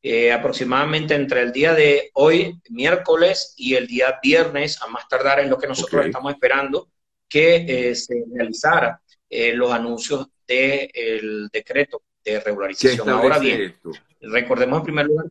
eh, aproximadamente entre el día de hoy, miércoles, y el día viernes, a más tardar, es lo que nosotros estamos esperando, que eh, se realizara eh, los anuncios del decreto de regularización. Ahora bien, recordemos en primer lugar.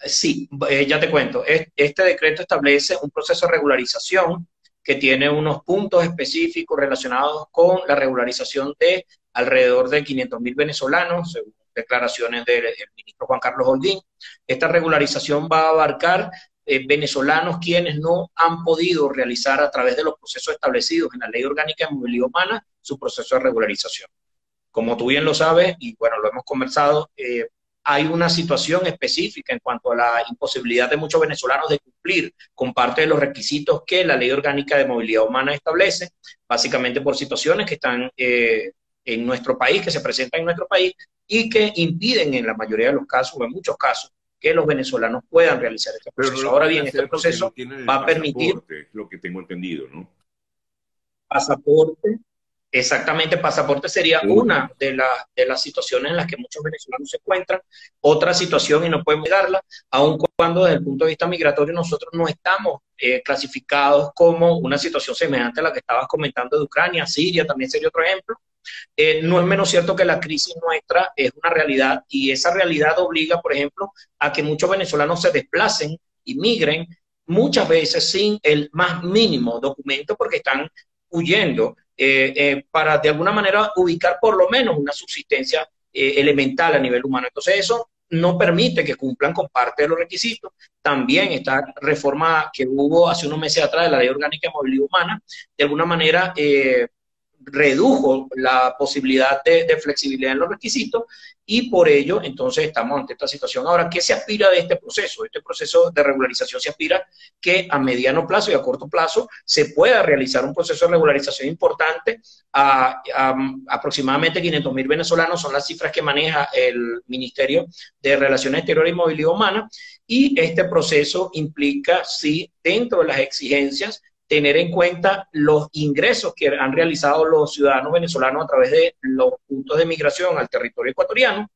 Sí, ya te cuento. Este decreto establece un proceso de regularización que tiene unos puntos específicos relacionados con la regularización de alrededor de 500 mil venezolanos, según declaraciones del ministro Juan Carlos Holguín. Esta regularización va a abarcar eh, venezolanos quienes no han podido realizar a través de los procesos establecidos en la Ley Orgánica de Movilidad Humana su proceso de regularización. Como tú bien lo sabes, y bueno, lo hemos conversado, eh, hay una situación específica en cuanto a la imposibilidad de muchos venezolanos de cumplir con parte de los requisitos que la Ley Orgánica de Movilidad Humana establece, básicamente por situaciones que están eh, en nuestro país, que se presentan en nuestro país y que impiden en la mayoría de los casos, o en muchos casos, que los venezolanos puedan realizar este proceso. Ahora bien, este proceso va a permitir... Lo que tengo entendido, ¿no? Pasaporte, Exactamente, pasaporte sería una de, de, las situaciones en las que muchos venezolanos se encuentran. Otra situación, y no podemos negarla, aun cuando desde el punto de vista migratorio nosotros no estamos eh, clasificados como una situación semejante a la que estabas comentando de Ucrania, Siria también sería otro ejemplo. Eh, no es menos cierto que la crisis nuestra es una realidad y esa realidad obliga, por ejemplo, a que muchos venezolanos se desplacen y migren muchas veces sin el más mínimo documento porque están huyendo eh, eh, para de alguna manera ubicar por lo menos una subsistencia eh, elemental a nivel humano. Entonces eso no permite que cumplan con parte de los requisitos. También esta reforma que hubo hace unos meses atrás de la Ley Orgánica de Movilidad Humana, de alguna manera redujo la posibilidad de, flexibilidad en los requisitos y por ello entonces estamos ante esta situación. Ahora, ¿qué se aspira de este proceso? Este proceso de regularización se aspira que a mediano plazo y a corto plazo se pueda realizar un proceso de regularización importante. A, aproximadamente 500 mil venezolanos son las cifras que maneja el Ministerio de Relaciones Exteriores y Movilidad Humana y este proceso implica, sí, dentro de las exigencias, tener en cuenta los ingresos que han realizado los ciudadanos venezolanos a través de los puntos de migración al territorio ecuatoriano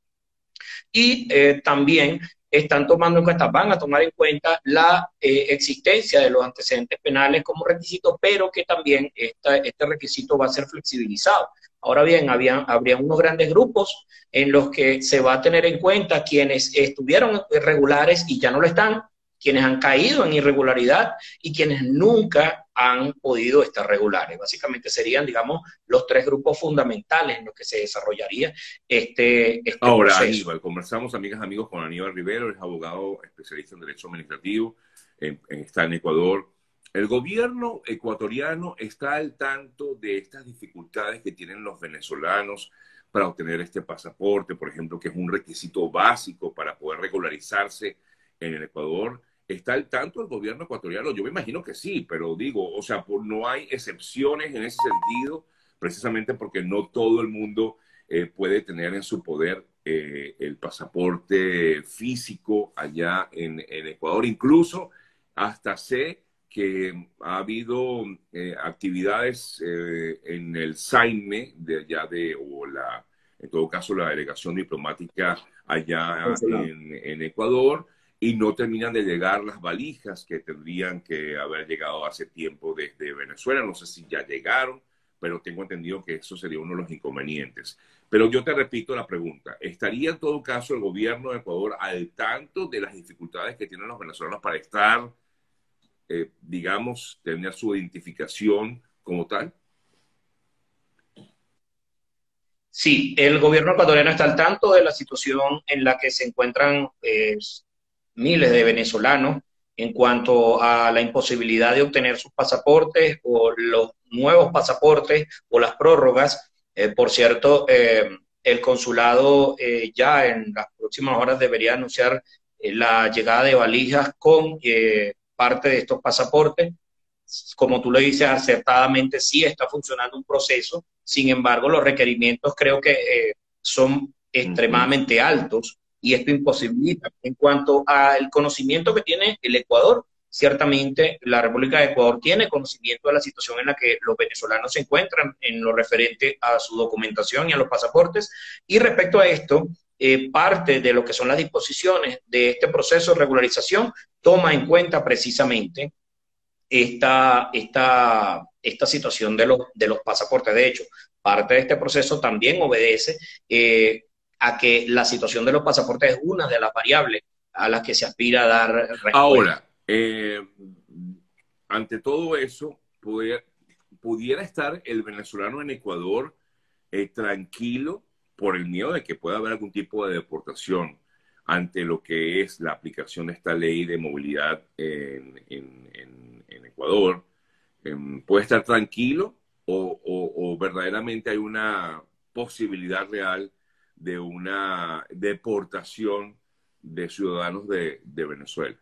y eh, también están tomando en cuenta, van a tomar en cuenta la eh, existencia de los antecedentes penales como requisito, pero que también este requisito va a ser flexibilizado. Ahora bien, había, habría unos grandes grupos en los que se va a tener en cuenta quienes estuvieron irregulares y ya no lo están, quienes han caído en irregularidad y quienes nunca han podido estar regulares. Básicamente serían, digamos, los tres grupos fundamentales en los que se desarrollaría este, este Ahora, Aníbal, conversamos, amigas, amigos, con Aníbal Rivero, es abogado especialista en Derecho Administrativo, está en Ecuador. El gobierno ecuatoriano está al tanto de estas dificultades que tienen los venezolanos para obtener este pasaporte, por ejemplo, que es un requisito básico para poder regularizarse en el Ecuador ¿Está al tanto el gobierno ecuatoriano? Yo me imagino que sí, pero digo, o sea, no hay excepciones en ese sentido, precisamente porque no todo el mundo eh, puede tener en su poder eh, el pasaporte físico allá en, Ecuador. Incluso hasta sé que ha habido eh, actividades en el SAIME de allá de, o la, en todo caso, la delegación diplomática allá en Ecuador y no terminan de llegar las valijas que tendrían que haber llegado hace tiempo desde Venezuela. No sé si ya llegaron, pero tengo entendido que eso sería uno de los inconvenientes. Pero yo te repito la pregunta, ¿estaría en todo caso el gobierno de Ecuador al tanto de las dificultades que tienen los venezolanos para estar, eh, digamos, tener su identificación como tal? Sí, el gobierno ecuatoriano está al tanto de la situación en la que se encuentran eh, miles de venezolanos en cuanto a la imposibilidad de obtener sus pasaportes o los nuevos pasaportes o las prórrogas. Eh, por cierto, eh, el consulado eh, ya en las próximas horas debería anunciar la llegada de valijas con parte de estos pasaportes. Como tú lo dices acertadamente, sí está funcionando un proceso. Sin embargo, los requerimientos creo que son extremadamente altos y esto imposibilita. En cuanto al conocimiento que tiene el Ecuador, ciertamente la República de Ecuador tiene conocimiento de la situación en la que los venezolanos se encuentran en lo referente a su documentación y a los pasaportes. Y respecto a esto, eh, parte de lo que son las disposiciones de este proceso de regularización toma en cuenta precisamente esta, esta, esta situación de los, de los pasaportes. De hecho, parte de este proceso también obedece eh, a que la situación de los pasaportes es una de las variables a las que se aspira a dar. Ahora, eh, ante todo eso, pudiera, estar el venezolano en Ecuador eh, tranquilo por el miedo de que pueda haber algún tipo de deportación ante lo que es la aplicación de esta ley de movilidad en, Ecuador. Em, ¿Puede estar tranquilo o verdaderamente hay una posibilidad real de una deportación de ciudadanos de, Venezuela?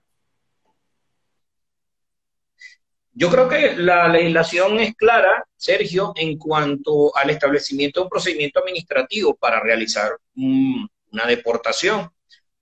Yo creo que la legislación es clara, Sergio, en cuanto al establecimiento de un procedimiento administrativo para realizar una deportación.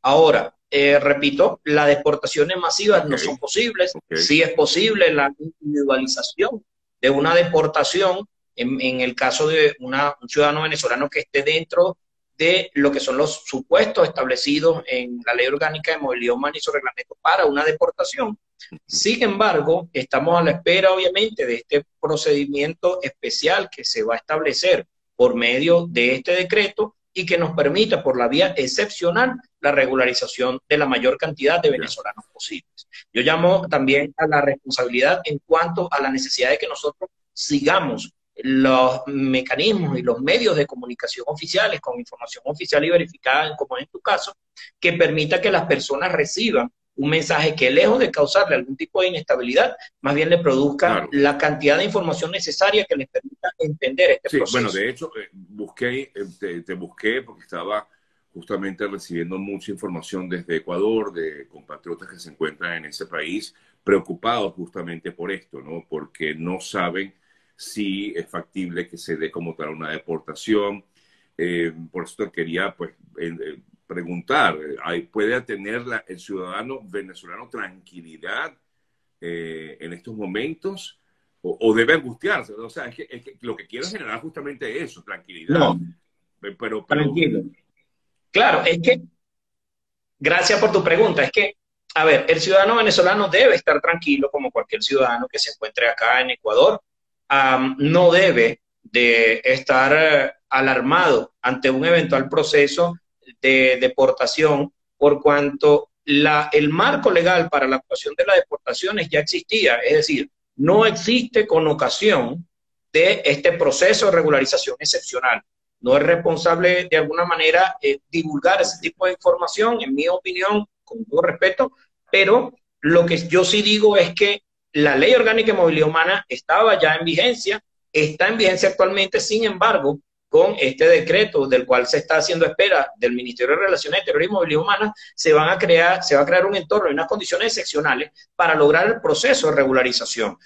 Ahora, eh, repito, las deportaciones masivas no son posibles. Sí es posible la individualización de una deportación en, el caso de un ciudadano venezolano que esté dentro de lo que son los supuestos establecidos en la Ley Orgánica de Movilidad Humana y su reglamento para una deportación. Sin embargo, estamos a la espera, obviamente, de este procedimiento especial que se va a establecer por medio de este decreto y que nos permita, por la vía excepcional, la regularización de la mayor cantidad de venezolanos posibles. Yo llamo también a la responsabilidad en cuanto a la necesidad de que nosotros sigamos los mecanismos y los medios de comunicación oficiales con información oficial y verificada, como en tu caso, que permita que las personas reciban un mensaje que lejos de causarle algún tipo de inestabilidad, más bien le produzca la cantidad de información necesaria que les permita entender este sí, Bueno, de hecho, eh, busqué, eh, te, busqué porque estaba justamente recibiendo mucha información desde Ecuador, de compatriotas que se encuentran en ese país, preocupados justamente por esto, ¿no? Porque no saben si es factible que se dé como tal una deportación. Eh, por eso quería pues, eh, preguntar, ¿puede tener el ciudadano venezolano tranquilidad eh, en estos momentos o, debe angustiarse? O sea, es que, lo que quiero generar justamente eso, tranquilidad. No, pero, tranquilo. Claro, es que, gracias por tu pregunta, es que, a ver, el ciudadano venezolano debe estar tranquilo como cualquier ciudadano que se encuentre acá en Ecuador no debe de estar eh, alarmado ante un eventual proceso de deportación por cuanto el marco legal para la actuación de las deportaciones ya existía, es decir, no existe con ocasión de este proceso de regularización excepcional. No es responsable de alguna manera eh, divulgar ese tipo de información, en mi opinión, con todo respeto, pero lo que yo sí digo es que la ley orgánica de movilidad humana estaba ya en vigencia, está en vigencia actualmente, sin embargo, con este decreto del cual se está haciendo espera del Ministerio de Relaciones Exteriores y Movilidad Humana, se van a crear, se va a crear un entorno y unas condiciones excepcionales para lograr el proceso de regularización.